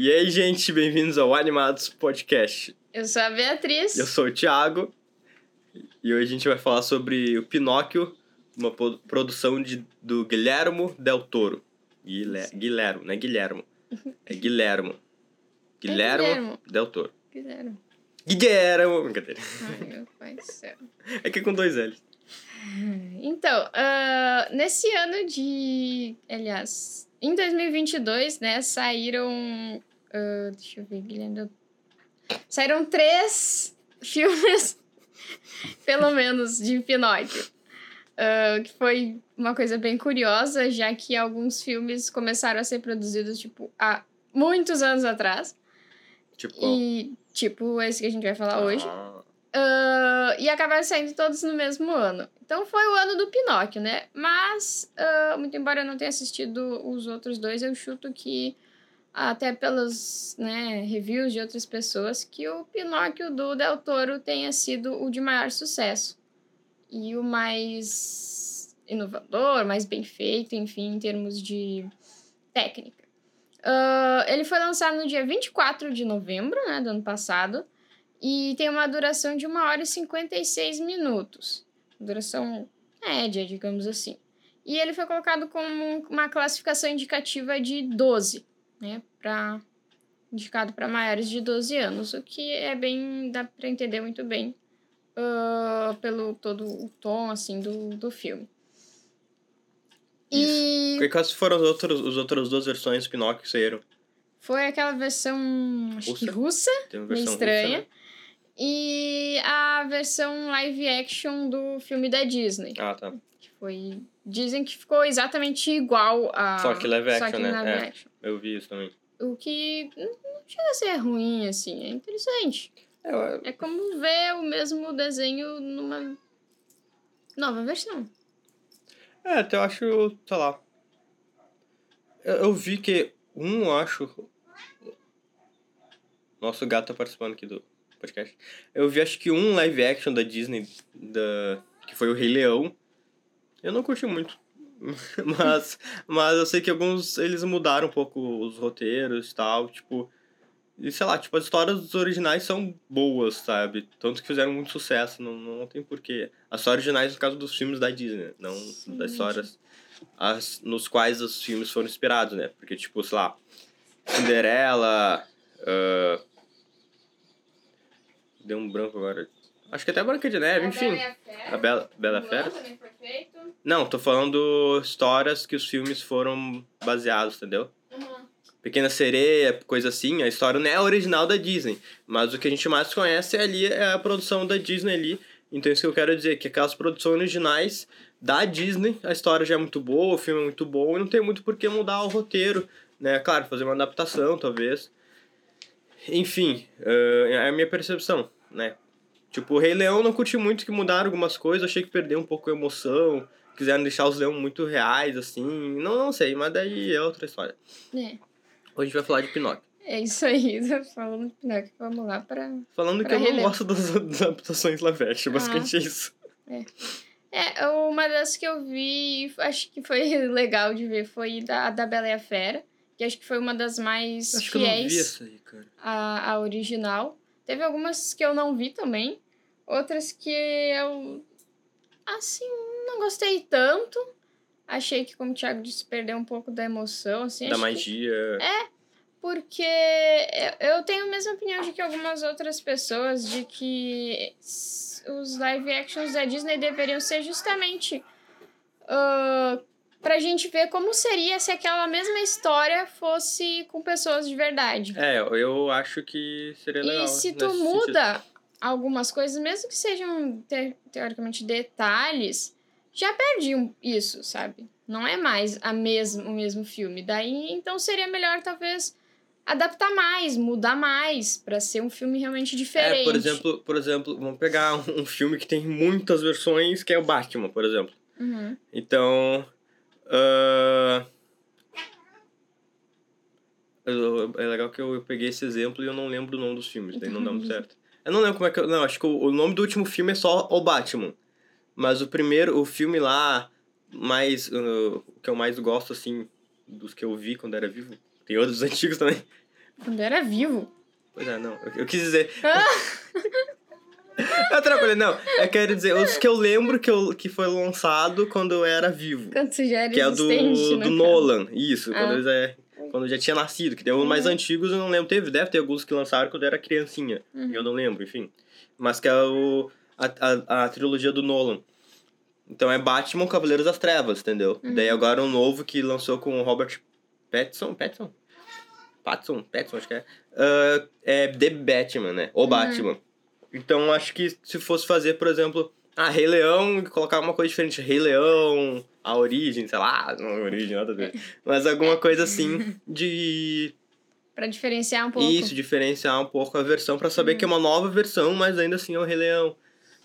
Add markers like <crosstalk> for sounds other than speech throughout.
E aí, gente, bem-vindos ao Animados Podcast. Eu sou a Beatriz. Eu sou o Thiago e hoje a gente vai falar sobre o Pinóquio, uma produção de, do Guilhermo Del Toro. Guilher, Guilhermo, não é Guilhermo. É <laughs> Guilhermo. Guilhermo, Guilhermo. Del Toro. Quiseram. Guilhermo! Brincadeira. Ai, meu pai do céu. <laughs> É que é com dois L's. Então, ah, nesse ano de. Aliás, em 2022, né, saíram. Ah, deixa eu ver, Guilherme. Saíram três <laughs> filmes, pelo menos, de Pinóquio. Ah, que foi uma coisa bem curiosa, já que alguns filmes começaram a ser produzidos, tipo, há muitos anos atrás. Tipo, qual? E, tipo, esse que a gente vai falar hoje. Ah, Ah, e acabaram saindo todos no mesmo ano. Então foi o ano do Pinóquio, né? Mas, ah, muito embora eu não tenha assistido os outros dois, eu chuto que, até pelos né, reviews de outras pessoas, que o Pinóquio do Del Toro tenha sido o de maior sucesso. E o mais inovador, mais bem feito, enfim, em termos de técnica. Ah, ele foi lançado no dia 24 de novembro né, do ano passado. E tem uma duração de 1 hora e 56 minutos. Duração média, digamos assim. E ele foi colocado como uma classificação indicativa de 12, né? Pra, indicado para maiores de 12 anos, o que é bem. dá para entender muito bem ah, pelo todo o tom assim do, do filme. E E quais foram as outras, as outras duas versões Pinóquio que saíram? foi aquela versão, acho que Russa? russa, Tem uma versão estranha. russa, né? E a versão live action do filme da Disney. Ah, tá. Que foi. Dizem que ficou exatamente igual a. Só que live action, que né? É. Eu vi isso também. O que não chega a ser ruim, assim. É interessante. É, eu- É como ver o mesmo desenho numa nova versão. É, até eu acho, sei lá. Eu, eu vi que um, eu acho. Nosso gato tá participando aqui do podcast. Eu vi acho que um live action da Disney, da, que foi o Rei Leão. Eu não curti muito. <laughs> mas, mas eu sei que alguns eles mudaram um pouco os roteiros e tal, tipo. E sei lá, tipo, as histórias dos originais são boas, sabe? Tanto que fizeram muito sucesso, não, não tem porquê. As histórias originais, no caso dos filmes da Disney, não Sim, das histórias as, nos quais os filmes foram inspirados, né? Porque, tipo, sei lá, Cinderela. ah, deu um branco agora. Acho que até Branca de Neve, enfim. A Bela, Bela Fera? Não, tô falando histórias que os filmes foram baseados, entendeu? Pequena Sereia, coisa assim, a história não é original da Disney, mas o que a gente mais conhece ali é a produção da Disney ali. Então isso que eu quero dizer, que aquelas produções originais da Disney, a história já é muito boa, o filme é muito bom e não tem muito por que mudar o roteiro, né? Claro, fazer uma adaptação, talvez. Enfim, é a minha percepção, né? Tipo, o Rei Leão não curti muito que mudaram algumas coisas, achei que perdeu um pouco a emoção, quiseram deixar os leões muito reais, assim, não, não sei, mas daí é outra história. É. Hoje a gente vai falar de Pinóquio. É isso aí, <laughs> tô falando de Pinóquio. Vamos lá pra. Falando que Pra eu não Rei Leão. gosto das <laughs> adaptações live action, Ah. basicamente é isso. É, uma das que eu vi, acho que foi <laughs> legal de ver, foi da, da Bela e a Fera, que acho que foi uma das mais Acho que eu não vi fiéis essa aí, cara. à, à original. Teve algumas que eu não vi também, outras que eu, assim, não gostei tanto. Achei que, como o Thiago disse, perdeu um pouco da emoção, assim. Da magia. porque eu eu tenho a mesma opinião de que algumas outras pessoas, de que os live actions da Disney deveriam ser justamente ah, pra gente ver como seria se aquela mesma história fosse com pessoas de verdade. É, eu acho que seria legal. e se tu sentido. muda algumas coisas, mesmo que sejam te- teoricamente detalhes, já perdi um- isso, sabe? Não é mais a mesmo, o mesmo filme. Daí, então seria melhor talvez adaptar mais, mudar mais, pra ser um filme realmente diferente. É, por exemplo, por exemplo, vamos pegar um, um filme que tem muitas versões, que é o Batman, por exemplo. Uhum. Então. Eu- É legal que eu, eu peguei esse exemplo e eu não lembro o nome dos filmes, daí não dá muito certo. Eu não lembro como é que. eu- Não, acho que o, o nome do último filme é só O Batman. Mas o primeiro, o filme lá, mais. uh, que eu mais gosto, assim, dos que eu vi quando era vivo, tem outros <laughs> antigos também. Quando era vivo? Pois é, não. Eu, eu quis dizer. Ah. <laughs> <laughs> eu atrapalhei, não. Eu quero dizer, os que eu lembro que, eu, que foi lançado quando eu era vivo. Quando você já era Que é do, do Nolan. Isso, ah. quando, eu já, quando eu já tinha nascido. Que tem uns uhum. mais antigos, eu não lembro. Teve, deve ter alguns que lançaram quando eu era criancinha. Uhum. Eu não lembro, enfim. Mas que é o, a, a, a trilogia do Nolan. Então é Batman Cavaleiros das Trevas, entendeu? Uhum. Daí agora um novo que lançou com o Robert Pattinson. Pattinson? Pattinson? Pattinson, acho que é. Uh, é The Batman, né? O uhum. Batman. Então acho que se fosse fazer, por exemplo, ah, Rei Leão, colocar uma coisa diferente. Rei Leão, a origem, sei lá, <laughs> não a origem, nada a ver. Mas alguma coisa assim <laughs> de. Pra diferenciar um pouco. Isso, diferenciar um pouco a versão, para saber uhum. que é uma nova versão, mas ainda assim é o Rei Leão.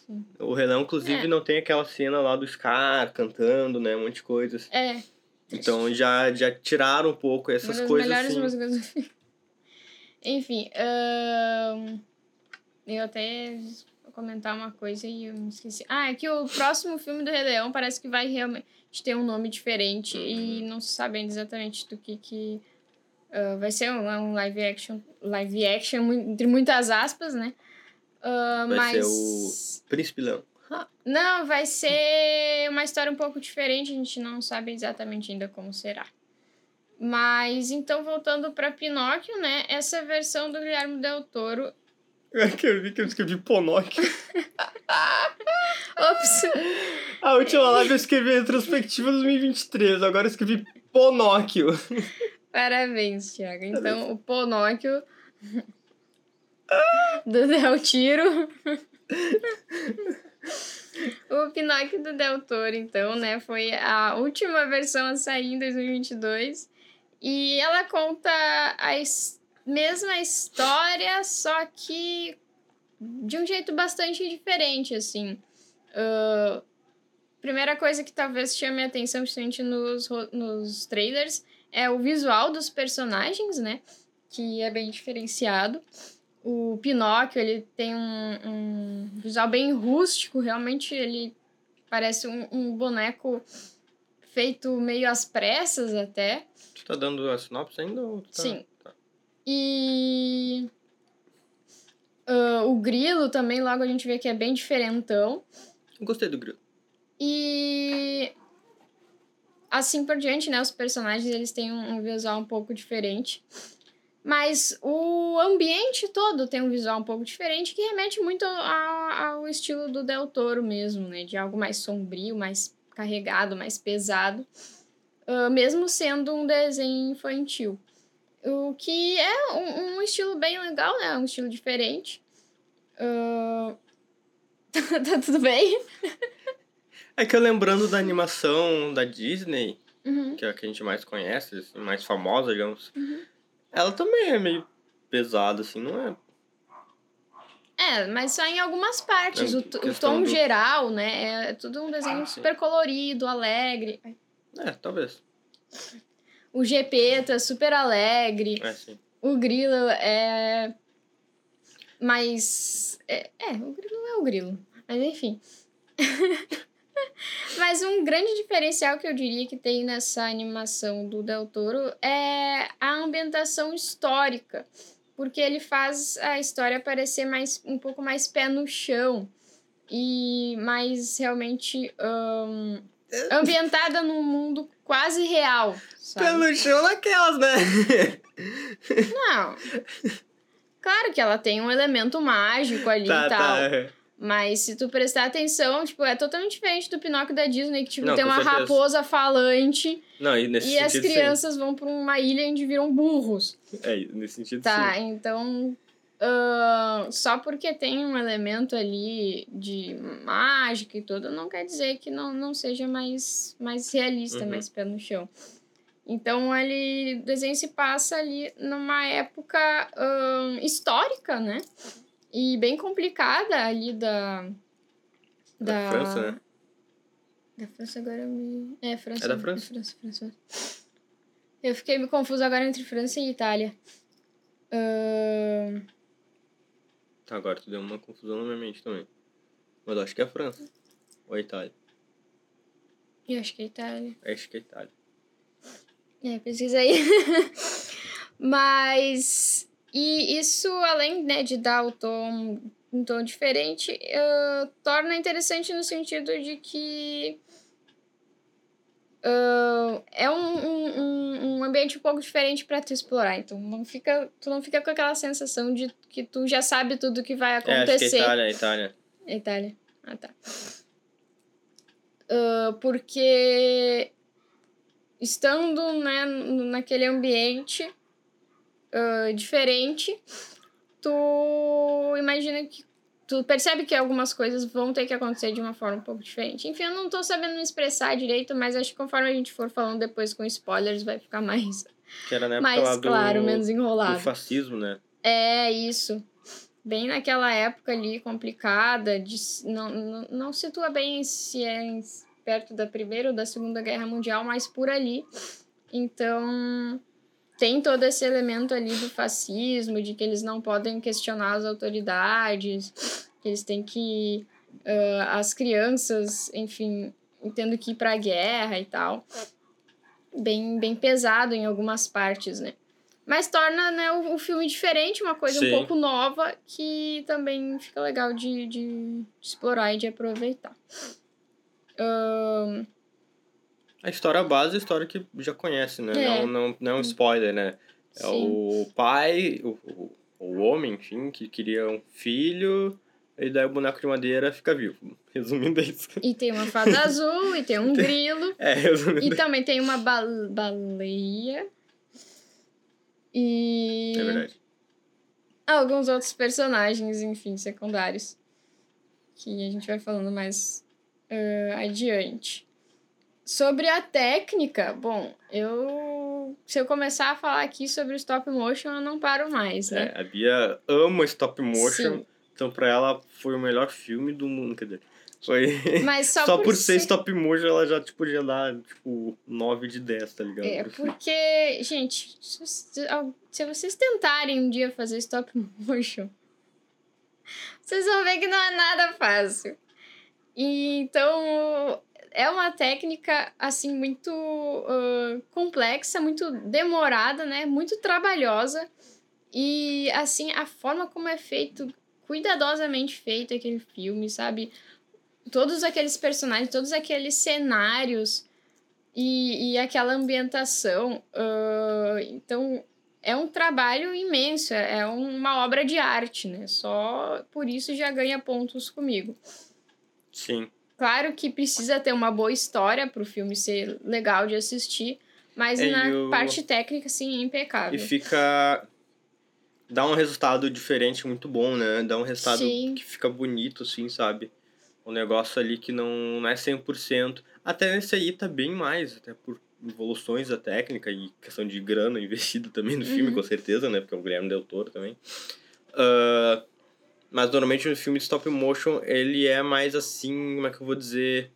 Sim. O Rei Leão, inclusive, é. não tem aquela cena lá do Scar cantando, né? Um monte de coisas. É. Então já, já tiraram um pouco essas uma das coisas. Melhores assim. músicas do filme. <laughs> Enfim, um, eu até comentar uma coisa e eu me esqueci. Ah, é que o próximo filme do Rei Leão parece que vai realmente ter um nome diferente uhum. e não se sabe ainda exatamente do que que uh, vai ser um, um, live action, live action entre muitas aspas, né? Uh, vai mas... ser o Príncipe Leão. Não, vai ser uma história um pouco diferente, a gente não sabe exatamente ainda como será. Mas então, voltando para Pinóquio, né? Essa versão do Guilherme Del Toro. É que eu vi que eu escrevi Ponóquio. <laughs> Ops! A última live eu escrevi retrospectiva 2023, agora eu escrevi Ponóquio. Parabéns, Thiago. Então, o Ponóquio do Del Tiro. o Pinóquio do Del Toro, então, né? Foi a última versão a sair em 2022. E ela conta a mesma história, só que de um jeito bastante diferente, assim. Uh, primeira coisa que talvez chame a atenção, principalmente nos, nos trailers, é o visual dos personagens, né? Que é bem diferenciado. O Pinóquio, ele tem um, um visual bem rústico, realmente ele parece um, um boneco feito meio às pressas até. Tu tá dando a sinopse ainda? Ou tá... Sim. E. Uh, o grilo também, logo a gente vê que é bem diferentão. Gostei do grilo. E. Assim por diante, né? Os personagens eles têm um, um visual um pouco diferente. Mas o ambiente todo tem um visual um pouco diferente que remete muito ao, ao estilo do Del Toro mesmo, né? De algo mais sombrio, mais carregado, mais pesado, uh, mesmo sendo um desenho infantil. O que é um, um estilo bem legal, né? Um estilo diferente. Uh... <laughs> tá tudo bem? <laughs> é que eu lembrando da animação da Disney, uhum. que é a que a gente mais conhece, assim, mais famosa, digamos, uhum. ela também é meio pesada, assim, não é é, mas só em algumas partes. É, o, o tom do... geral, né? É tudo um desenho ah, super colorido, alegre. É, talvez. O GP tá super alegre. É, sim. O grilo é. Mas. É, é, o grilo é o grilo. Mas enfim. <laughs> Mas um grande diferencial que eu diria que tem nessa animação do Del Toro é a ambientação histórica porque ele faz a história parecer mais um pouco mais pé no chão e mais realmente um, ambientada num mundo quase real. Sabe? No chão naquelas, né? Não. Claro que ela tem um elemento mágico ali tá, e tal. Tá. Mas se tu prestar atenção, tipo, é totalmente diferente do Pinóquio da Disney, que, tipo, Não, tem uma certeza. raposa falante. Não, e e sentido, as crianças sim. vão pra uma ilha onde viram burros. É, nesse sentido, tá, sim. então... Uh, só porque tem um elemento ali de mágica e tudo, não quer dizer que não, não seja mais, mais realista, uhum. mais pé no chão. Então, ele, o desenho se passa ali numa época uh, histórica, né? E bem complicada ali da. Da, da França, né? Da França agora me. É, França. É da França? É França, França. Eu fiquei me confuso agora entre França e Itália. Uh... Tá, agora tu deu uma confusão na minha mente também. Mas eu acho que é a França. Ou a Itália. Eu acho que é a Itália. Acho que é a Itália. É, pesquisa aí. <laughs> Mas. E isso, além né, de dar o tom, um tom diferente, uh, torna interessante no sentido de que. Uh, é um, um, um ambiente um pouco diferente para tu explorar. Então, não fica, tu não fica com aquela sensação de que tu já sabe tudo que vai acontecer. É, acho que é Itália, Itália. Itália. Ah, tá. Uh, porque estando né, naquele ambiente uh, diferente, tu imagina que tu percebe que algumas coisas vão ter que acontecer de uma forma um pouco diferente. Enfim, eu não tô sabendo me expressar direito, mas acho que conforme a gente for falando depois com spoilers, vai ficar mais, que era na mais claro, do, menos enrolado. Do fascismo, né? É, isso. Bem naquela época ali complicada, de, não, não, não situa bem se é perto da Primeira ou da Segunda Guerra Mundial, mas por ali. Então, tem todo esse elemento ali do fascismo, de que eles não podem questionar as autoridades, que eles têm que. Uh, as crianças, enfim, tendo que ir para a guerra e tal. Bem, bem pesado em algumas partes, né? Mas torna né, o, o filme diferente, uma coisa Sim. um pouco nova, que também fica legal de, de explorar e de aproveitar. Um, a história base é a história que já conhece, né? É. Não, não, não é um spoiler, né? É o pai, o, o, o homem, enfim, que queria um filho, e daí o boneco de madeira fica vivo. <laughs> Resumindo isso. E tem uma fada azul, e tem um <laughs> grilo. É, resumindo. E também tem uma ba baleia. E. É verdade. Alguns outros personagens, enfim, secundários. Que a gente vai falando mais uh, adiante. Sobre a técnica, bom, eu. Se eu começar a falar aqui sobre stop motion, eu não paro mais, né? É, a Bia ama stop motion, Sim. então pra ela foi o melhor filme do mundo, quer dizer. Foi. <laughs> Mas só, <laughs> só por, por ser stop motion ela já tipo, podia dar tipo 9 de 10, tá ligado? É, porque, gente, se vocês tentarem um dia fazer stop <laughs> motion, vocês vão ver que não é nada fácil. E, então, é uma técnica, assim, muito uh, complexa, muito demorada, né? Muito trabalhosa. E, assim, a forma como é feito, cuidadosamente feito aquele filme, sabe? Todos aqueles personagens, todos aqueles cenários e, e aquela ambientação. Uh, então, é um trabalho imenso, é uma obra de arte, né? Só por isso já ganha pontos comigo. Sim. Claro que precisa ter uma boa história para o filme ser legal de assistir, mas é, na eu... parte técnica, sim, é impecável. E fica. Dá um resultado diferente muito bom, né? Dá um resultado sim. que fica bonito, assim, sabe? Um negócio ali que não, não é 100%. Até nesse aí tá bem mais, até por evoluções da técnica e questão de grana investida também no filme, uhum. com certeza, né? Porque é o Guilherme Del Toro também. Uh, mas normalmente no filme de stop motion ele é mais assim, como é que eu vou dizer?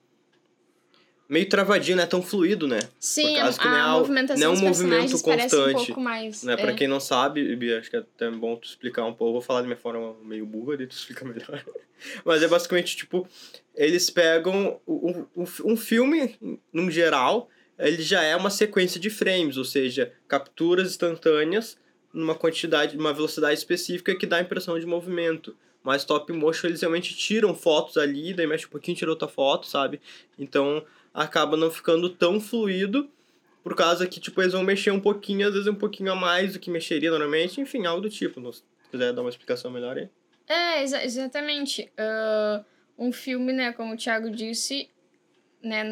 Meio travadinho, não é tão fluido, né? Sim, Por causa a, que não é, movimentação não é um movimento constante. Um mais, né? É. Pra quem não sabe, Bia, acho que é até bom tu explicar um pouco. Eu vou falar de minha forma meio burra, daí tu explica melhor. <laughs> Mas é basicamente, tipo, eles pegam um, um, um filme, num geral, ele já é uma sequência de frames, ou seja, capturas instantâneas numa quantidade, numa velocidade específica que dá a impressão de movimento. Mas top motion eles realmente tiram fotos ali, daí mexe um pouquinho, tira outra foto, sabe? Então acaba não ficando tão fluido, por causa que, tipo, eles vão mexer um pouquinho, às vezes um pouquinho a mais do que mexeria normalmente, enfim, algo do tipo. Se quiser dar uma explicação melhor aí. É, exa exatamente. Uh, um filme, né, como o Thiago disse, né,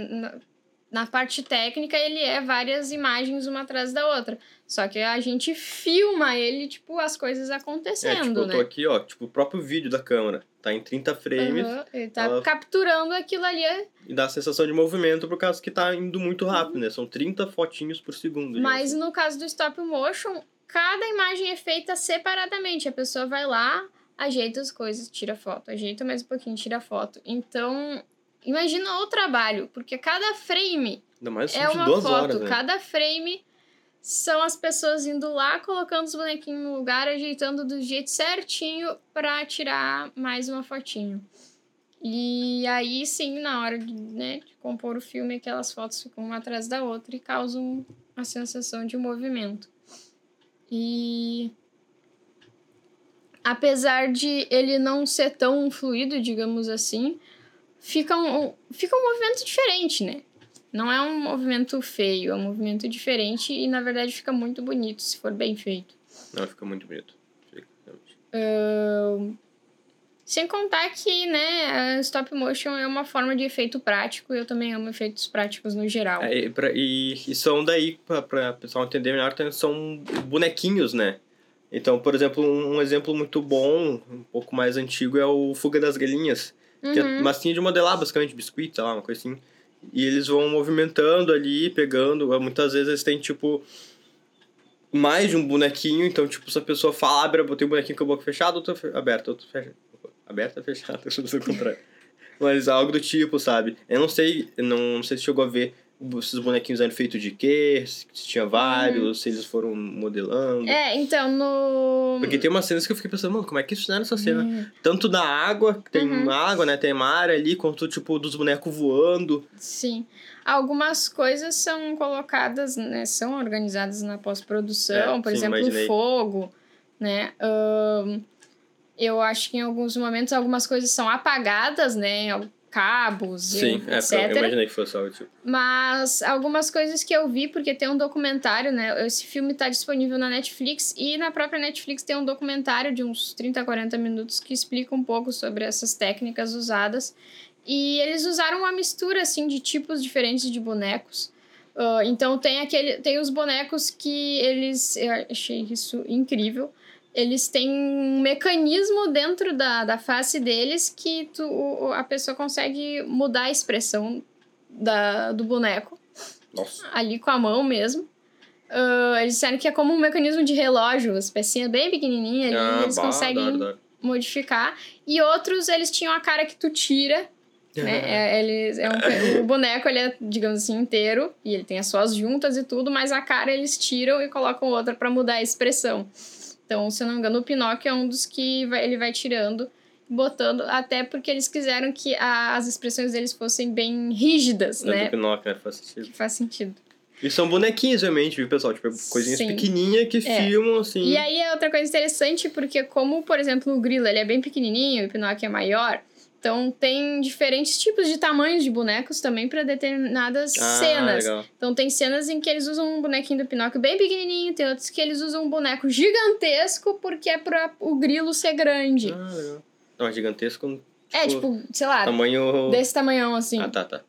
na parte técnica, ele é várias imagens uma atrás da outra. Só que a gente filma ele, tipo, as coisas acontecendo, é, tipo, eu tô né? aqui, ó, tipo, o próprio vídeo da câmera. Tá em 30 frames. Uhum, ele tá ela... capturando aquilo ali. E dá a sensação de movimento por causa que tá indo muito rápido, uhum. né? São 30 fotinhos por segundo. Mas gente. no caso do stop motion, cada imagem é feita separadamente. A pessoa vai lá, ajeita as coisas, tira foto. Ajeita mais um pouquinho, tira foto. Então, Imagina o trabalho, porque cada frame é uma foto, horas, né? cada frame são as pessoas indo lá, colocando os bonequinhos no lugar, ajeitando do jeito certinho para tirar mais uma fotinho. E aí sim, na hora de, né, de compor o filme, aquelas fotos ficam uma atrás da outra e causam a sensação de movimento. E apesar de ele não ser tão fluido, digamos assim, fica um, fica um movimento diferente, né? Não é um movimento feio, é um movimento diferente e na verdade fica muito bonito se for bem feito. Não, fica muito bonito. Fica, uh, sem contar que, né, stop motion é uma forma de efeito prático e eu também amo efeitos práticos no geral. É, e, pra, e, e, são daí, para o pessoal entender melhor, são bonequinhos, né? Então, por exemplo, um, um, exemplo muito bom, um pouco mais antigo, é o Fuga das Galinhas. Que é uhum. massinha de modelar, basicamente, biscoito, sei lá, uma coisa assim. E eles vão movimentando ali, pegando. Muitas vezes eles têm, tipo, mais de um bonequinho. Então, tipo, se a pessoa fala, abre, botei um bonequinho com a boca fechada, outro aberto, outro fechado Aberta ou fechada? <laughs> Eu não sei o contrário. Mas algo do tipo, sabe? Eu não sei, não, não sei se chegou a ver esses bonequinhos eram feitos de quê? Se tinha vários, uhum. se eles foram modelando. É, então no. Porque tem umas cenas que eu fiquei pensando, mano, como é que fizeram essa cena? Uhum. Tanto da água, tem uhum. água, né? Tem mar ali, quanto, tipo, dos bonecos voando. Sim. Algumas coisas são colocadas, né? São organizadas na pós-produção, é, por sim, exemplo, imaginei. fogo, né? Um eu acho que em alguns momentos algumas coisas são apagadas, né? Cabos, Sim, e, etc. É, eu imaginei que fosse algo tipo. Mas algumas coisas que eu vi, porque tem um documentário, né? Esse filme está disponível na Netflix e na própria Netflix tem um documentário de uns 30, 40 minutos que explica um pouco sobre essas técnicas usadas. E eles usaram uma mistura, assim, de tipos diferentes de bonecos. Uh, então tem aquele tem os bonecos que eles eu achei isso incrível eles têm um mecanismo dentro da, da face deles que tu, a pessoa consegue mudar a expressão da, do boneco. Nossa. Ali com a mão mesmo. Uh, eles disseram que é como um mecanismo de relógio, as pecinhas bem pequenininhas ali, ah, eles bah, conseguem dá, dá. modificar. E outros, eles tinham a cara que tu tira, né? é, eles, é um, o boneco, ele é, digamos assim, inteiro, e ele tem as suas juntas e tudo, mas a cara eles tiram e colocam outra para mudar a expressão. Então, se eu não me engano, o Pinóquio é um dos que vai, ele vai tirando, botando, até porque eles quiseram que a, as expressões deles fossem bem rígidas, é né? Do Pinóquio, né? Faz sentido. Faz sentido. E são bonequinhos, realmente, viu, pessoal? Tipo, coisinhas Sim. pequenininhas que é. filmam, assim. E aí é outra coisa interessante, porque como, por exemplo, o grilo, ele é bem pequenininho e o Pinóquio é maior... Então tem diferentes tipos de tamanhos de bonecos também para determinadas ah, cenas. Legal. Então tem cenas em que eles usam um bonequinho do Pinóquio bem pequenininho, tem outros que eles usam um boneco gigantesco porque é para o grilo ser grande. Ah, legal. Não, gigantesco. Tipo, é, tipo, sei lá, tamanho desse tamanhão assim. Ah, tá, tá.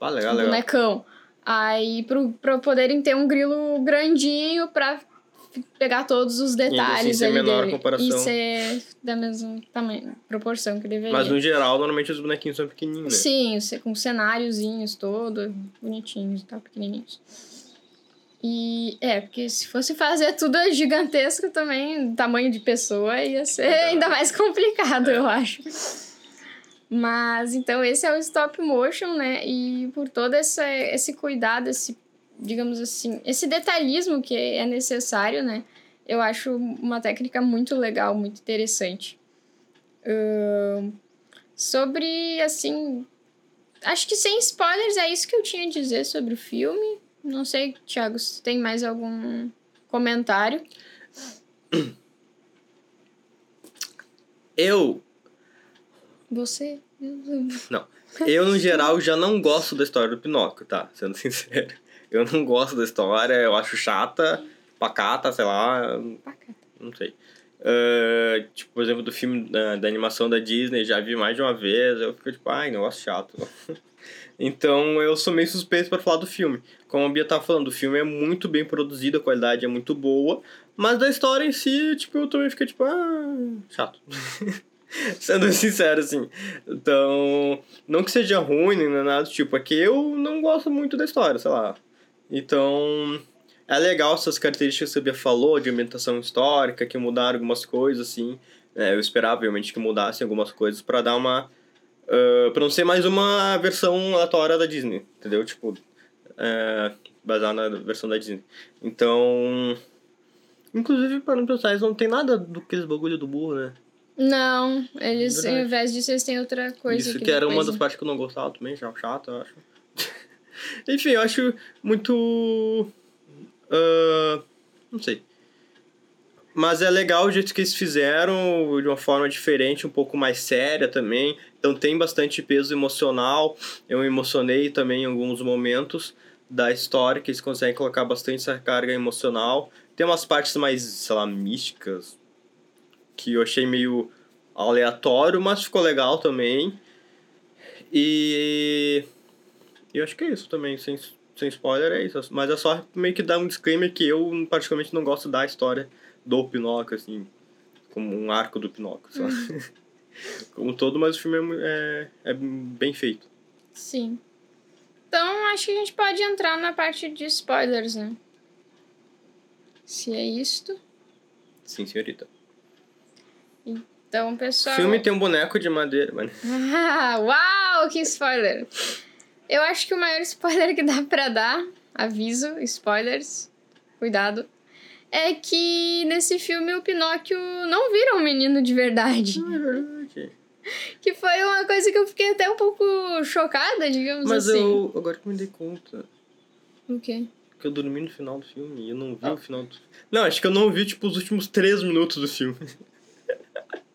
Ah, legal, um legal. Bonecão. Aí, pro, pro poderem ter um grilo grandinho pra pegar todos os detalhes e ali menor dele. comparação. E ser da mesma tamanho, proporção que deveria. Mas no geral, normalmente os bonequinhos são pequenininhos, né? Sim, com cenáriozinhos todos, bonitinhos e tal, pequenininhos. E é, porque se fosse fazer tudo <laughs> gigantesco também, tamanho de pessoa, ia ser ainda mais complicado, é. eu acho. Mas então esse é o stop motion, né? E por todo esse, esse cuidado, esse digamos assim, esse detalhismo que é necessário, né? Eu acho uma técnica muito legal, muito interessante. Uh, sobre, assim. Acho que sem spoilers é isso que eu tinha a dizer sobre o filme. Não sei, Thiago, se tem mais algum comentário. Eu. Você? Não. Eu, no geral, já não gosto da história do Pinóquio, tá? Sendo sincero. Eu não gosto da história, eu acho chata, pacata, sei lá. Pacata. Não sei. Uh, tipo, por exemplo, do filme da, da animação da Disney, já vi mais de uma vez, eu fico tipo, ai, negócio chato. <laughs> então eu sou meio suspeito para falar do filme. Como a Bia tá falando, o filme é muito bem produzido, a qualidade é muito boa, mas da história em si, tipo, eu também fiquei tipo, ah, chato. <laughs> Sendo sincero, assim. Então, não que seja ruim, nem nada do tipo, é que eu não gosto muito da história, sei lá. Então, é legal essas características que você falou de ambientação histórica, que mudaram algumas coisas, assim. É, eu esperava, realmente, que mudassem algumas coisas para dar uma... Uh, pra não ser mais uma versão aleatória da Disney, entendeu? Tipo, é, baseada na versão da Disney. Então... Inclusive, para não pensar, eles não tem nada do que bagulho do burro, né? Não, eles, ao invés disso, eles têm outra coisa. Isso que era uma das partes que eu não gostava também, já chato, eu acho. Enfim, eu acho muito. Uh, não sei. Mas é legal o jeito que eles fizeram, de uma forma diferente, um pouco mais séria também. Então tem bastante peso emocional. Eu me emocionei também em alguns momentos da história, que eles conseguem colocar bastante essa carga emocional. Tem umas partes mais, sei lá, místicas, que eu achei meio aleatório, mas ficou legal também. E eu acho que é isso também, sem, sem spoiler é isso. Mas é só meio que dar um disclaimer que eu particularmente não gosto da história do Pinóquio, assim, como um arco do Pinóquio? Uhum. <laughs> como todo, mas o filme é, é, é bem feito. Sim. Então, acho que a gente pode entrar na parte de spoilers, né? Se é isto. Sim, senhorita. Então, pessoal. O filme tem um boneco de madeira, mano. <laughs> Uau, que spoiler! Eu acho que o maior spoiler que dá <laughs> pra dar, aviso, spoilers, cuidado, é que nesse filme o Pinóquio não vira um menino de verdade. Ah, é verdade. <laughs> Que foi uma coisa que eu fiquei até um pouco chocada, digamos Mas assim. Mas eu, agora que me dei conta. O quê? Que eu dormi no final do filme e eu não vi ah. o final do Não, acho que eu não vi, tipo, os últimos três minutos do filme. <laughs>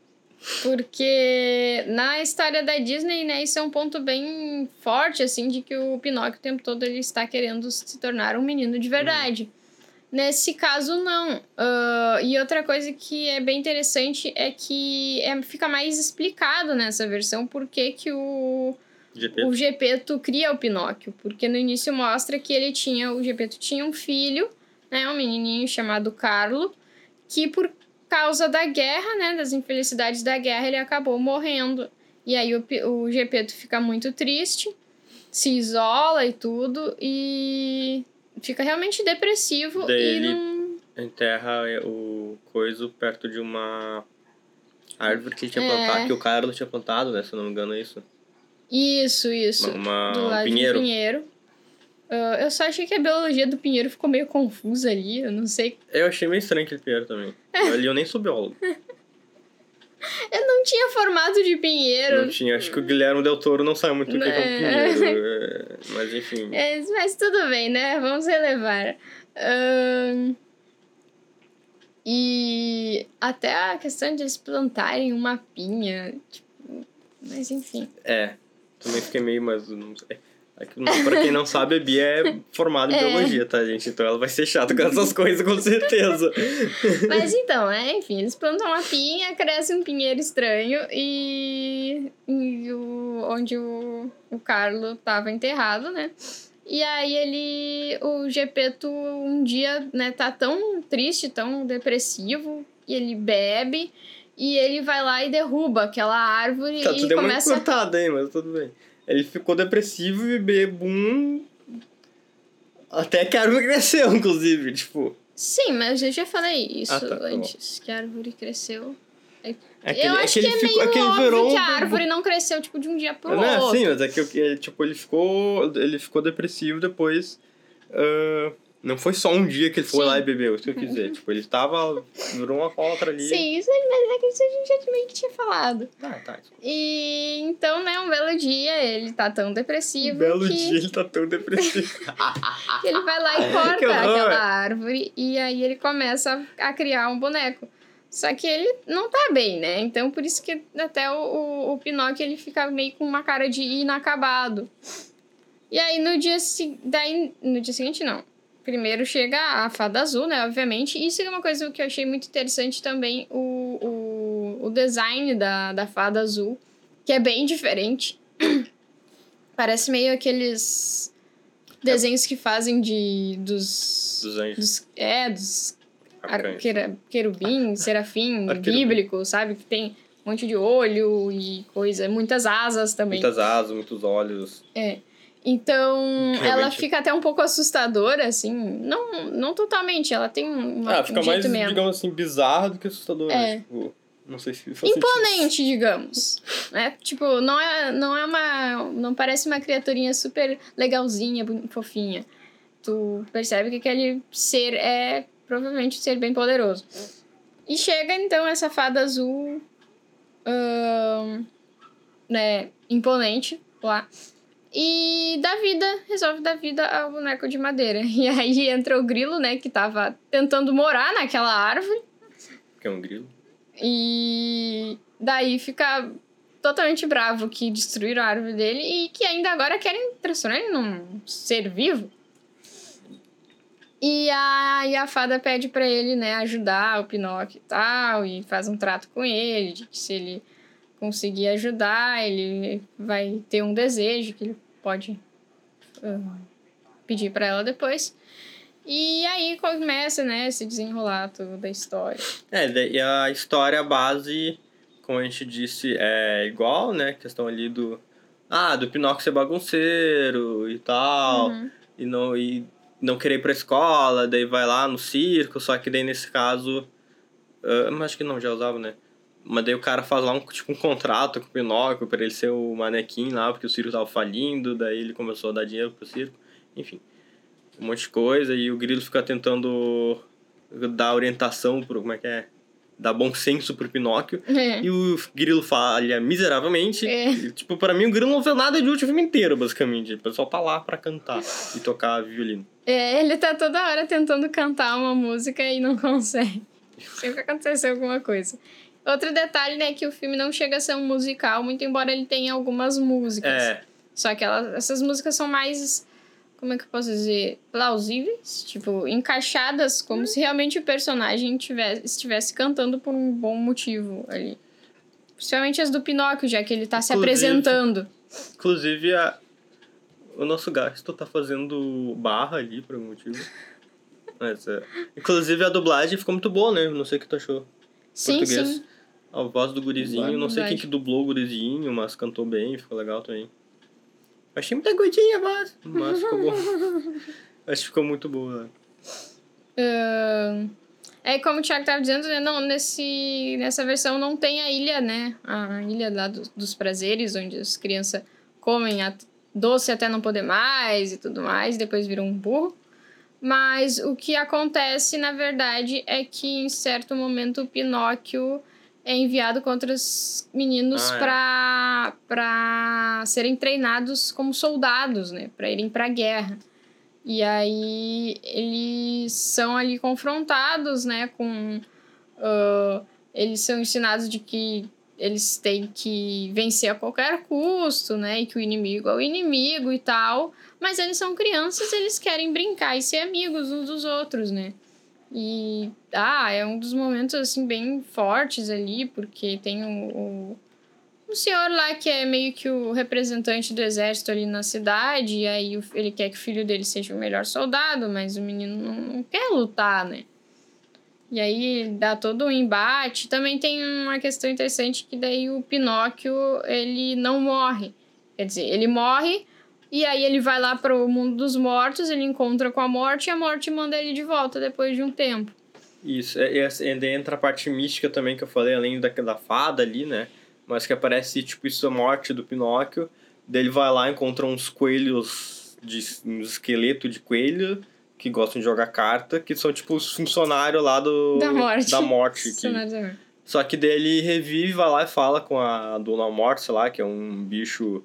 Porque na história da Disney, né, isso é um ponto bem forte, assim, de que o Pinóquio o tempo todo ele está querendo se tornar um menino de verdade. Uhum. Nesse caso, não. Uh, e outra coisa que é bem interessante é que é, fica mais explicado nessa versão por que, que o, Gepeto. o Gepeto cria o Pinóquio. Porque no início mostra que ele tinha, o Gepeto tinha um filho, né, um menininho chamado Carlo, que por causa da guerra, né, das infelicidades da guerra, ele acabou morrendo. E aí o, o Gepeto fica muito triste, se isola e tudo, e fica realmente depressivo Daí e ele não... enterra o coiso perto de uma árvore que ele tinha é. plantado, que o Carlos tinha plantado, né, se eu não me engano é isso. Isso, isso. Uma, do lado pinheiro. De pinheiro. Uh, eu só achei que a biologia do pinheiro ficou meio confusa ali, eu não sei. Eu achei meio estranho aquele pinheiro também. <laughs> ali eu nem sou biólogo. eu não tinha formato de pinheiro. Não tinha, acho que o Guilherme Del Toro não sabe muito o que é, um pinheiro. <laughs> É, mas enfim. É, mas tudo bem, né? Vamos relevar. Uh, e até a questão de eles plantarem uma pinha. Tipo, mas enfim. É, também fiquei meio, mas não sei. É pra quem não sabe, a Bia é formada em é. biologia, tá, gente? Então ela vai ser chata com essas coisas, com certeza. Mas então, é, enfim, eles plantam uma pinha, cresce um pinheiro estranho e, e o, onde o, o Carlo tava enterrado, né? E aí ele, o Gepeto um dia, né, tá tão triste, tão depressivo, e ele bebe e ele vai lá e derruba aquela árvore tá, e começa... uma cortada aí, mas tudo bem. Ele ficou depressivo e bebum. Até que a árvore cresceu, inclusive, tipo. Sim, mas eu já falei isso ah, tá, tá antes, tá que a árvore cresceu. É que, eu é acho que, é meio é que óbvio que a árvore não cresceu, tipo, de um dia pro não, outro. Sim, mas é que, tipo, ele ficou, ele ficou depressivo depois... Uh, não foi só um dia que ele foi Sim. lá e bebeu, isso que eu quis dizer. tipo, ele estava. Virou uma cólatra ali. Sim, isso, mas é que isso a gente já meio que tinha falado. Tá, tá. E então, né, um belo dia ele tá tão depressivo. Um belo que... dia ele tá tão depressivo. <laughs> ele vai lá e corta aquela árvore e aí ele começa a criar um boneco. Só que ele não tá bem, né? Então por isso que até o, o, o Pinóquio ele fica meio com uma cara de inacabado. E aí no dia, daí, no dia seguinte, não primeiro chega a fada azul, né? Obviamente. Isso é uma coisa que eu achei muito interessante também, o, o, o design da, da fada azul, que é bem diferente. <clears throat> Parece meio aqueles desenhos que fazem de. dos. Dos anjos. Dos, é, dos. Arqueira, querubim, <laughs> serafim, bíblico, sabe? Que tem um monte de olho e coisa, muitas asas também. Muitas asas, muitos olhos. É. Então, Realmente. ela fica até um pouco assustadora, assim. Não, não totalmente, ela tem uma, ah, fica um mais, mesmo. digamos assim, bizarra do que assustadora. É. Tipo, não sei se Imponente, sentido. digamos. <laughs> É, tipo, não é, não é uma... Não parece uma criaturinha super legalzinha, fofinha. Tu percebe que aquele ser é provavelmente um ser bem poderoso. E chega, então, essa fada azul... né, imponente lá e dá vida, resolve dar vida ao boneco de madeira. <laughs> E aí entra o grilo, né, que tava tentando morar naquela árvore. Que é um grilo. E daí fica totalmente bravo que destruíram a árvore dele e que ainda agora querem transformar ele num ser vivo. E a, e a fada pede para ele, né, ajudar o Pinóquio e tal, e faz um trato com ele, de que se ele conseguir ajudar, ele vai ter um desejo que ele pode uh, pedir para ela depois. E aí começa, né, se desenrolar toda a história. É, e a história base, como a gente disse, é igual, né? Questão ali do. Ah, do Pinóquio ser bagunceiro e tal. Uhum. E, não, e não querer ir pra escola, daí vai lá no circo, só que daí nesse caso. Uh, acho que não, já usava, né? Mas daí o cara faz lá um, tipo, um contrato com o Pinóquio pra ele ser o manequim lá, porque o circo tava falindo, daí ele começou a dar dinheiro pro circo. Enfim um monte de coisa e o grilo fica tentando dar orientação pro como é que é dar bom senso pro Pinóquio é. e o grilo falha miseravelmente é. e, tipo para mim o grilo não fez nada de útil o filme inteiro basicamente o pessoal tá lá para cantar e tocar violino é ele tá toda hora tentando cantar uma música e não <laughs> consegue sempre aconteceu alguma coisa outro detalhe né é que o filme não chega a ser um musical muito embora ele tenha algumas músicas é. só que elas, essas músicas são mais como é que eu posso dizer, plausíveis, tipo, encaixadas como se realmente o personagem tivesse, estivesse cantando por um bom motivo ali. Principalmente as do Pinóquio, já que ele tá inclusive, se apresentando. Inclusive, a, o nosso gasto tá fazendo barra ali por algum motivo. <laughs> Mas, é. Inclusive, a dublagem ficou muito boa, né? Não sei o que tu achou. Sim, Português. sim. A voz do gurizinho, não sei quem que dublou o gurizinho, mas cantou bem, ficou legal também. Achei muita gordinha a voz, mas ficou bom. <laughs> Acho que ficou muito boa. Uh, é como o Thiago tava dizendo, né? Não, nesse, nessa versão não tem a ilha, né? A ilha lá do, dos prazeres, onde as crianças comem a, doce até não poder mais e tudo mais, depois viram um burro. Mas o que acontece, na verdade, é que em certo momento o Pinóquio é enviado contra os meninos ah, é. para para serem treinados como soldados, né, para irem para a guerra. E aí eles são ali confrontados, né, com uh, eles são ensinados de que eles têm que vencer a qualquer custo, né, e que o inimigo é o inimigo e tal. Mas eles são crianças, eles querem brincar e ser amigos uns dos outros, né? E, ah, é um dos momentos, assim, bem fortes ali, porque tem o, um senhor lá que é meio que o representante do exército ali na cidade, e aí ele quer que o filho dele seja o melhor soldado, mas o menino não, não quer lutar, né? E aí dá todo um embate. Também tem uma questão interessante que daí o Pinóquio, ele não morre. Quer dizer, ele morre, e aí ele vai lá pro mundo dos mortos, ele encontra com a morte e a morte manda ele de volta depois de um tempo. Isso, e ainda entra a parte mística também que eu falei, além da, da fada ali, né? Mas que aparece, tipo, isso a morte do Pinóquio. Daí ele vai lá, encontra uns coelhos, de, um esqueleto de coelho, que gostam de jogar carta, que são, tipo, os funcionários lá do... Da morte. Da morte. <laughs> que... Só que daí ele revive, vai lá e fala com a Dona Morte, sei lá, que é um bicho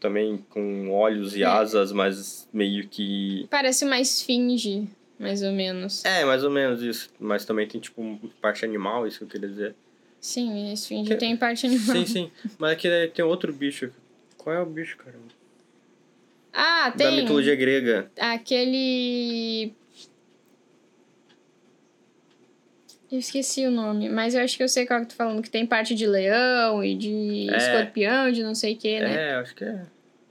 também com olhos e é. asas, mas meio que. Parece uma esfinge, mais ou menos. É, mais ou menos isso. Mas também tem, tipo, parte animal, isso que eu queria dizer. Sim, a esfinge que... tem parte animal. Sim, sim. Mas aqui tem outro bicho. Qual é o bicho, cara? Ah, tem. Da mitologia grega. Aquele. Eu esqueci o nome, mas eu acho que eu sei qual que tu falando, que tem parte de leão e de é. escorpião, de não sei o que, né? É, acho que é.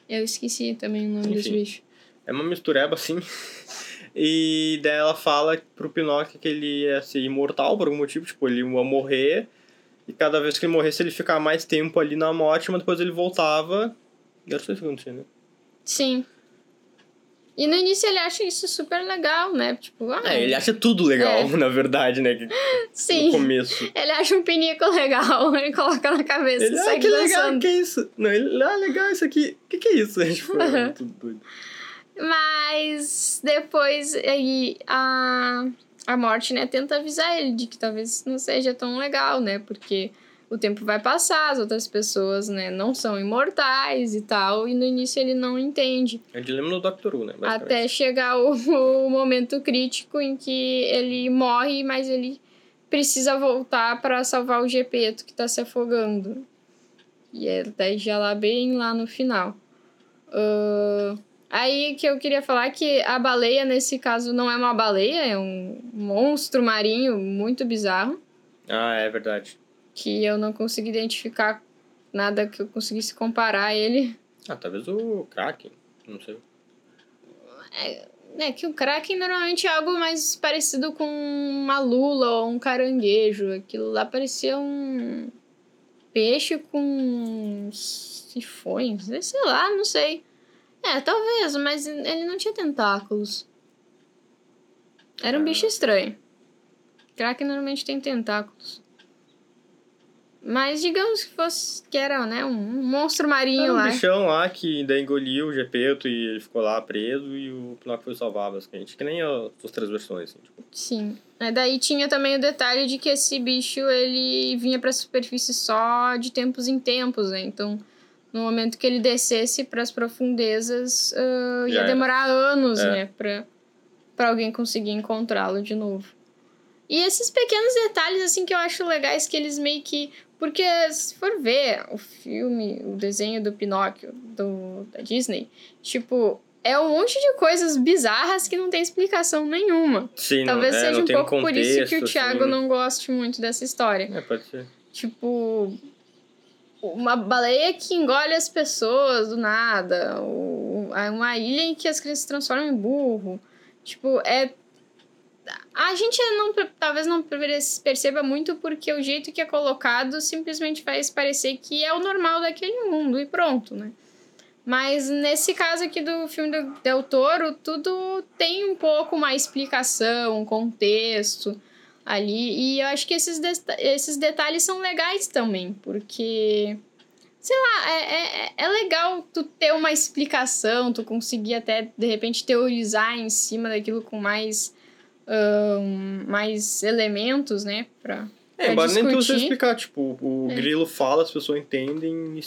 Eu esqueci também o nome Enfim, desse bicho. É uma mistureba, assim. <laughs> e daí ela fala pro Pinóquio que ele ia ser imortal por algum motivo, tipo, ele ia morrer. E cada vez que ele morresse, ele ficava mais tempo ali na morte, mas depois ele voltava. E era isso que acontecia, né? Sim. E no início ele acha isso super legal, né? Tipo, ah, é, ele acha tudo legal, é. <laughs> na verdade, né? Sim. No começo. Ele acha um pinico legal, <laughs> ele coloca na cabeça ele, e ah, que legal, que é isso? Não, ele, ah, legal isso aqui. O que, que é isso? <laughs> É, tipo, é tudo doido. Mas depois aí a, a morte, né, tenta avisar ele de que talvez não seja tão legal, né? Porque o tempo vai passar, as outras pessoas, né, não são imortais e tal, e no início ele não entende. É o dilema do Doctor Who, né? Até chegar o, o momento crítico em que ele morre, mas ele precisa voltar para salvar o Gepeto que tá se afogando. E é daí já lá bem lá no final. Uh, aí que eu queria falar que a baleia, nesse caso, não é uma baleia, é um monstro marinho muito bizarro. Ah, é verdade. Que eu não consegui identificar nada que eu conseguisse comparar a ele. Ah, talvez o Kraken, não sei. É, é que o Kraken normalmente é algo mais parecido com uma lula ou um caranguejo. Aquilo lá parecia um peixe com sifões. Sei lá, não sei. É, talvez, mas ele não tinha tentáculos. Era um bicho estranho. Kraken normalmente tem tentáculos. Mas digamos que fosse que era, né, um monstro marinho era um lá. Um bichão lá que ainda engoliu o Gepeto e ele ficou lá preso e o Pinóquio foi salvar, basicamente. Que nem as outras versões. Assim, tipo. Sim. Daí tinha também o detalhe de que esse bicho, ele vinha pra superfície só de tempos em tempos, né? Então, no momento que ele descesse para as profundezas, uh, ia demorar anos, é. né? Pra, pra alguém conseguir encontrá-lo de novo. E esses pequenos detalhes, assim, que eu acho legais, que eles meio que porque se for ver o filme, o desenho do Pinóquio do, da Disney, tipo, é um monte de coisas bizarras que não tem explicação nenhuma. Sim, Talvez não, é, seja um pouco um contexto, por isso que o Thiago assim. não goste muito dessa história. É, pode ser. Tipo, uma baleia que engole as pessoas do nada, uma ilha em que as crianças se transformam em burro. Tipo, é a gente não, talvez não perceba muito porque o jeito que é colocado simplesmente faz parecer que é o normal daquele mundo e pronto, né? Mas nesse caso aqui do filme do Del Toro, tudo tem um pouco uma explicação, um contexto ali. E eu acho que esses, esses detalhes são legais também, porque. Sei lá, é, é, é legal tu ter uma explicação, tu conseguir até, de repente, teorizar em cima daquilo com mais um, mais elementos, né? Pra, é, mas nem tudo você explicar. Tipo, o é. grilo fala, as pessoas entendem.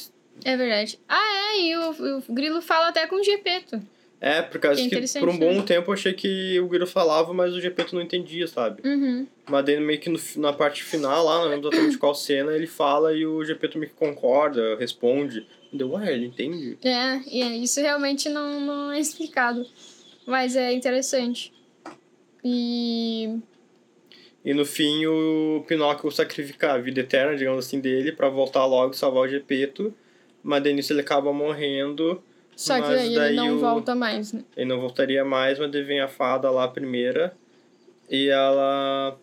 É verdade. Ah, é, e o, o grilo fala até com o Gepeto. É, por causa que, que por um bom né? tempo eu achei que o grilo falava, mas o Gepeto não entendia, sabe? Uhum. Mas daí meio que no, na parte final lá, não lembro exatamente qual cena, ele fala e o Gepeto meio que concorda, responde. Deu, ué, ele entende. É, e é, isso realmente não, não é explicado. Mas é interessante. E. E no fim o Pinóquio sacrifica a vida eterna, digamos assim, dele para voltar logo e salvar o Gepeto. Mas daí nisso ele acaba morrendo. Só que daí, daí ele não o... volta mais, né? Ele não voltaria mais, mas daí vem a fada lá a primeira. E ela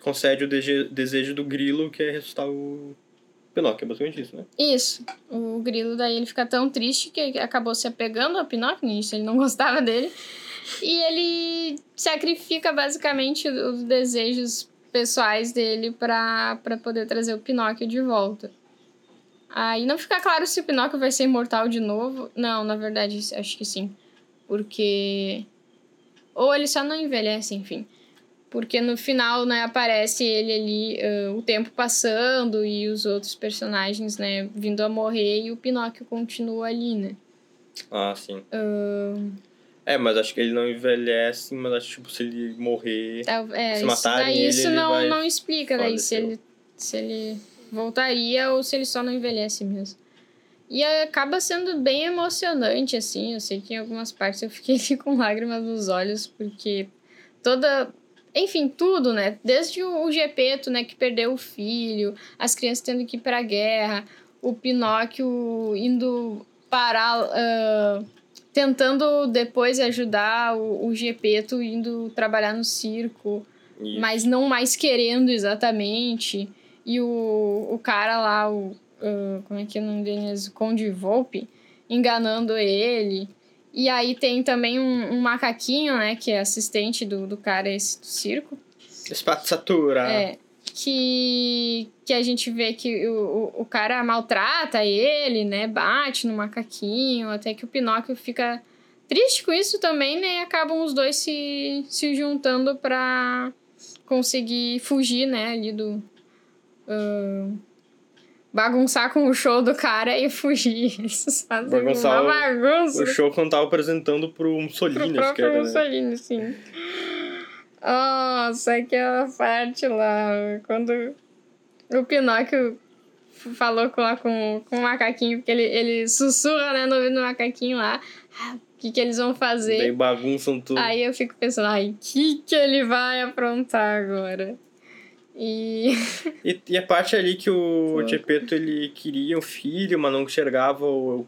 concede o desejo do grilo, que é ressuscitar o Pinóquio, é basicamente isso, né? Isso. O grilo daí ele fica tão triste que acabou se apegando ao Pinóquio, nisso ele não <laughs> gostava dele. E ele sacrifica basicamente os desejos pessoais dele para poder trazer o Pinóquio de volta. Aí não fica claro se o Pinóquio vai ser imortal de novo. Não, na verdade, acho que sim. Porque. Ou ele só não envelhece, enfim. Porque no final, né, aparece ele ali, uh, o tempo passando e os outros personagens, né, vindo a morrer e o Pinóquio continua ali, né? Ah, sim. Uh, é, mas acho que ele não envelhece, mas acho que tipo, se ele morrer, é, se matarem isso, ele, isso ele não, vai não explica daí se ele, se ele voltaria ou se ele só não envelhece mesmo. E acaba sendo bem emocionante, assim. Eu sei que em algumas partes eu fiquei <laughs> com lágrimas nos olhos, porque toda. Enfim, tudo, né? Desde o Gepeto, né, que perdeu o filho, as crianças tendo que ir pra guerra, o Pinóquio indo parar. Uh, tentando depois ajudar o, o Gepeto indo trabalhar no circo, Isso. mas não mais querendo exatamente. E o, o cara lá, o. Uh, como é que é o nome dele? O Conde Volpe, enganando ele. E aí tem também um, um, macaquinho, né? Que é assistente do, do cara esse do circo. Spazzatura. É que, que a gente vê que o, o, cara maltrata ele, né? Bate no macaquinho, até que o Pinóquio fica triste com isso também, né? E acabam os dois se, se juntando pra conseguir fugir, né? Ali do. Uh, bagunçar com o show do cara e fugir. <laughs> Bagunçar uma bagunça. O, o show quando tava apresentando pro Mussolini, pro acho que era, né? Mussolini, sim. Nossa, aquela parte lá, quando o Pinóquio falou com, com, com o macaquinho, porque ele, ele sussurra, né, no ouvido do macaquinho lá, ah, o que, que eles vão fazer. Bem bagunçam tudo. Aí eu fico pensando, ai, o que, que ele vai aprontar agora? E... e... e... a parte ali que o Gepeto ele queria um filho, mas não enxergava o,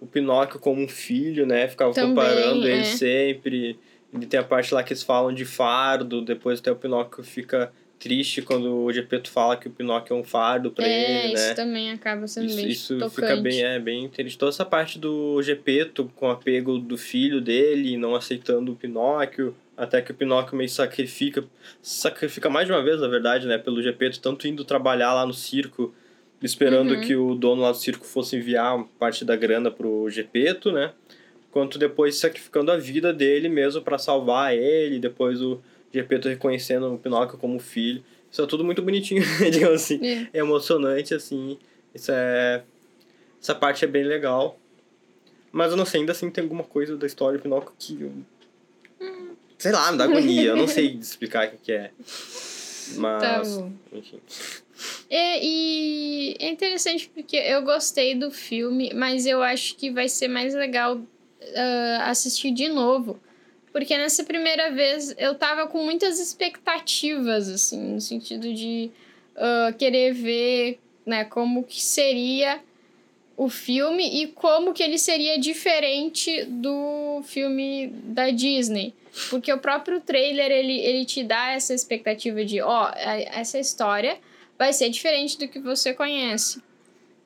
o Pinóquio como um filho, né? Ficava Também, comparando é. ele sempre. E tem a parte lá que eles falam de fardo, depois até o Pinóquio fica triste quando o Gepeto fala que o Pinóquio é um fardo pra é, ele, né? isso também acaba sendo isso, bem Isso tocante. fica bem, é, bem triste. Toda essa parte do Gepeto com apego do filho dele, não aceitando o Pinóquio, até que o Pinóquio meio sacrifica, sacrifica mais de uma vez, na verdade, né, pelo Gepeto, tanto indo trabalhar lá no circo, esperando uhum. que o dono lá do circo fosse enviar parte da grana pro Gepeto, né? Quanto depois sacrificando a vida dele mesmo para salvar ele, depois o Gepeto reconhecendo o Pinóquio como filho. Isso é tudo muito bonitinho, <laughs> digamos assim. É. é emocionante, assim. Isso é. Essa parte é bem legal. Mas eu não sei, ainda assim tem alguma coisa da história do Pinóquio que. Eu... Hum. Sei lá, me dá agonia. eu não sei <laughs> explicar o que é. Mas. Tá. Enfim. É, e é interessante porque eu gostei do filme, mas eu acho que vai ser mais legal uh, assistir de novo. Porque nessa primeira vez eu tava com muitas expectativas, assim, no sentido de uh, querer ver né, como que seria o filme e como que ele seria diferente do filme da Disney. Porque o próprio trailer, ele, ele te dá essa expectativa de, ó, oh, essa história vai ser diferente do que você conhece.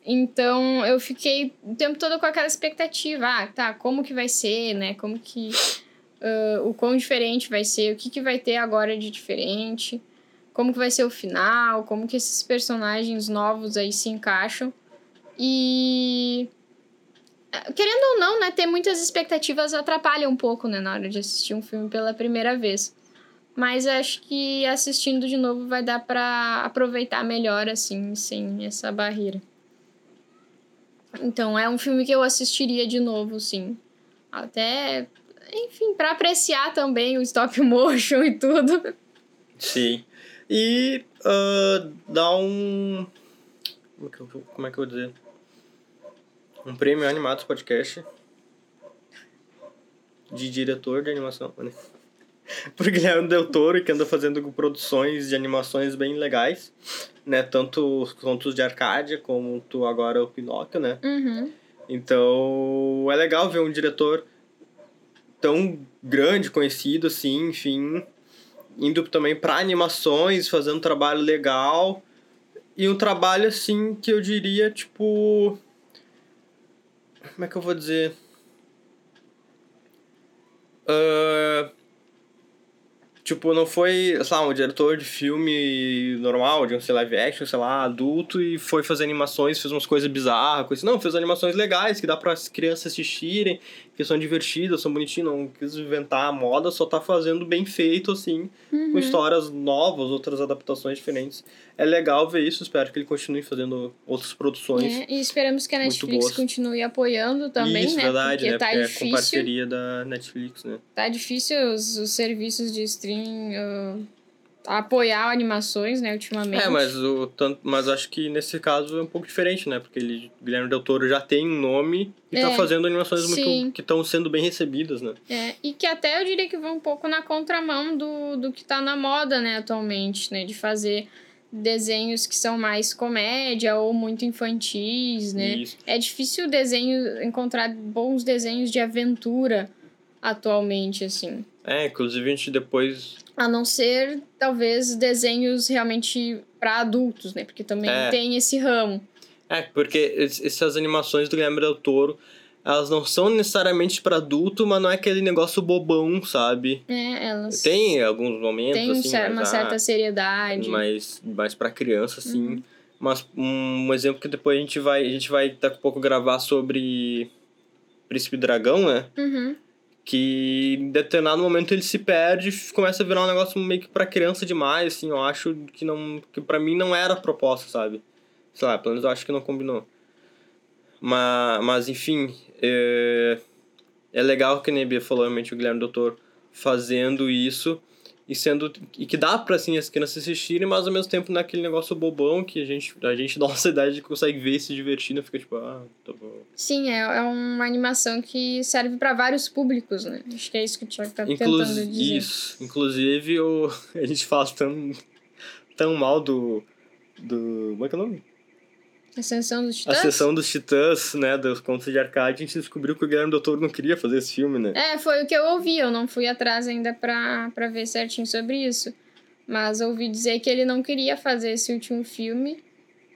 Então, eu fiquei o tempo todo com aquela expectativa, ah, tá, como que vai ser, né? Como que... Uh, o quão diferente vai ser, o que, que vai ter agora de diferente, como que vai ser o final, como que esses personagens novos aí se encaixam. E querendo ou não, né, ter muitas expectativas atrapalha um pouco, né, na hora de assistir um filme pela primeira vez. Mas acho que assistindo de novo vai dar para aproveitar melhor, assim, sem essa barreira. Então, é um filme que eu assistiria de novo, sim. Até, enfim, para apreciar também o stop motion e tudo. Sim. E uh, dá um. Como é, que eu, vou dizer? Um prêmio Animados Podcast de diretor de animação. <laughs> Por Guilherme Del Toro, que anda fazendo produções de animações bem legais, né? Tanto os contos de Arcádia, como tu agora o Pinóquio, né? Uhum. Então, é legal ver um diretor tão grande, conhecido, assim, enfim, indo também para animações, fazendo um trabalho legal. E um trabalho, assim, que eu diria, tipo... Como é que eu vou dizer? Uh, Tipo, não foi, sei lá, um diretor de filme normal, de um sei, live action, sei lá, adulto, e foi fazer animações, fez umas coisas bizarras, coisas. Não, fez animações legais, que dá para as crianças assistirem, que são divertidas, são bonitinhas, não quis inventar a moda, só tá fazendo bem feito, assim, uhum. com histórias novas, outras adaptações diferentes. É legal ver isso, espero que ele continue fazendo outras produções. É, e esperamos que a Netflix continue apoiando também, isso, né? verdade, Porque né? tá Porque difícil. É com parceria da Netflix, né? Tá difícil os, os serviços de streaming uh, apoiar animações, né, ultimamente. É, mas, o, tanto, mas acho que nesse caso é um pouco diferente, né? Porque ele, Guilherme Del Toro já tem um nome e tá é, tá fazendo animações sim. muito que estão sendo bem recebidas, né? É, e que até eu diria que vão um pouco na contramão do, do que tá na moda, né, atualmente, né? De fazer desenhos que são mais comédia ou muito infantis, né? Isso. É difícil desenho encontrar bons desenhos de aventura atualmente, assim. É, inclusive a gente depois. A não ser, talvez, desenhos realmente para adultos, né? Porque também é. tem esse ramo. É, porque essas animações do Guilherme Del Toro, elas não são necessariamente para adulto, mas não é aquele negócio bobão, sabe? É, elas. Tem alguns momentos, tem assim. Tem uma mas, certa ah, seriedade. Mas mais para criança, assim. Uhum. Mas um, um exemplo que depois a gente vai. A gente vai daqui a pouco gravar sobre Príncipe Dragão, né? Uhum que em determinado momento ele se perde e começa a virar um negócio meio que pra criança demais, assim, eu acho que não que para mim não era proposta, sabe? Sei lá, pelo menos eu acho que não combinou. Mas, mas enfim, é, é legal que a Nebia falou, realmente, o Guilherme Doutor fazendo isso e sendo e que dá para assim as crianças assistirem, mas ao mesmo tempo naquele negócio bobão que a gente a gente <laughs> da nossa idade consegue ver e se divertindo, fica tipo, ah, tá bom. Sim, é, é uma animação que serve para vários públicos, né? Acho que é isso que o Thiago tá Inclu tentando dizer. Isso. Inclusive, o, <laughs> a gente fala tão tão mal do do, como é que é o nome? Ascensão dos Titãs? Ascensão dos Titãs, né, dos contos de arcade, a gente descobriu que o Guilherme Doutor não queria fazer esse filme, né? É, foi o que eu ouvi, eu não fui atrás ainda pra, pra ver certinho sobre isso. Mas ouvi dizer que ele não queria fazer esse último filme.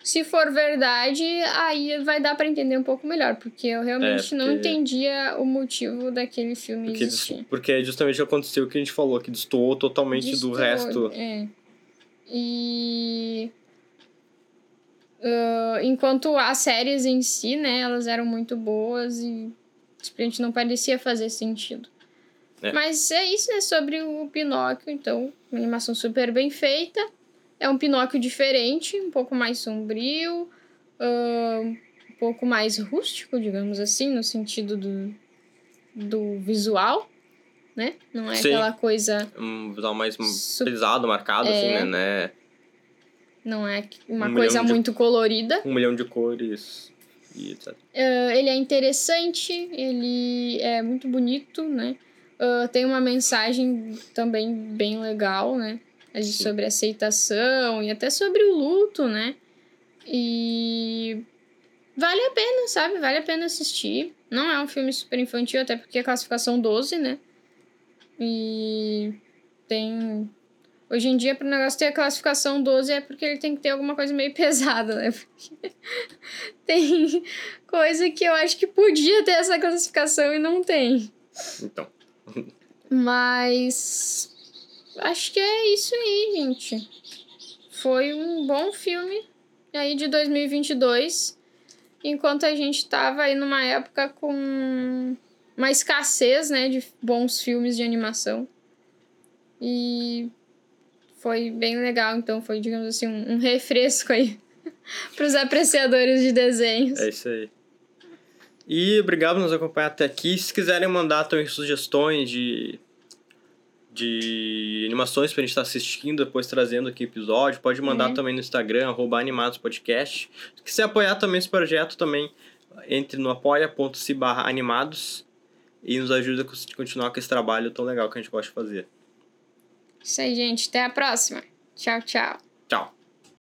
Se for verdade, aí vai dar para entender um pouco melhor, porque eu realmente é, porque... não entendia o motivo daquele filme porque, existir. Porque é justamente aconteceu o que a gente falou, que destoou totalmente destoou, do resto. É. E Uh, enquanto as séries em si, né, elas eram muito boas e simplesmente não parecia fazer sentido. É. Mas é isso, né, sobre o Pinóquio, então, uma animação super bem feita. É um Pinóquio diferente, um pouco mais sombrio, uh, um pouco mais rústico, digamos assim, no sentido do, do visual, né? Não é Sim. aquela coisa... Um visual mais pesado, marcado, assim, é... assim, né? Não é uma um coisa muito de, colorida. Um milhão de cores e etc. Uh, ele é interessante, ele é muito bonito, né? Uh, tem uma mensagem também bem legal, né? Sobre aceitação e até sobre o luto, né? E vale a pena, sabe? Vale a pena assistir. Não é um filme super infantil, até porque é classificação 12, né? E tem Hoje em dia, para o negócio ter a classificação 12 é porque ele tem que ter alguma coisa meio <laughs> pesada, né? Porque tem coisa que eu acho que podia ter essa classificação e não tem. Então. Mas. Acho que é isso aí, gente. Foi um bom filme aí de 2022. Enquanto a gente tava aí numa época com uma escassez, né, de bons filmes de animação. E foi bem legal, então foi, digamos assim, um, um refresco aí <laughs> para os apreciadores de desenhos. É isso aí. E obrigado por nos acompanhar até aqui. Se quiserem mandar também sugestões de, de animações para a gente estar tá assistindo, depois trazendo aqui episódio, pode mandar uhum. também no Instagram, arroba animadospodcast. Se quiser apoiar também esse projeto, também entre no apoia.se barra animados e nos ajuda a continuar com esse trabalho tão legal que a gente gosta de fazer. Isso aí, gente. Até a próxima. Tchau, tchau.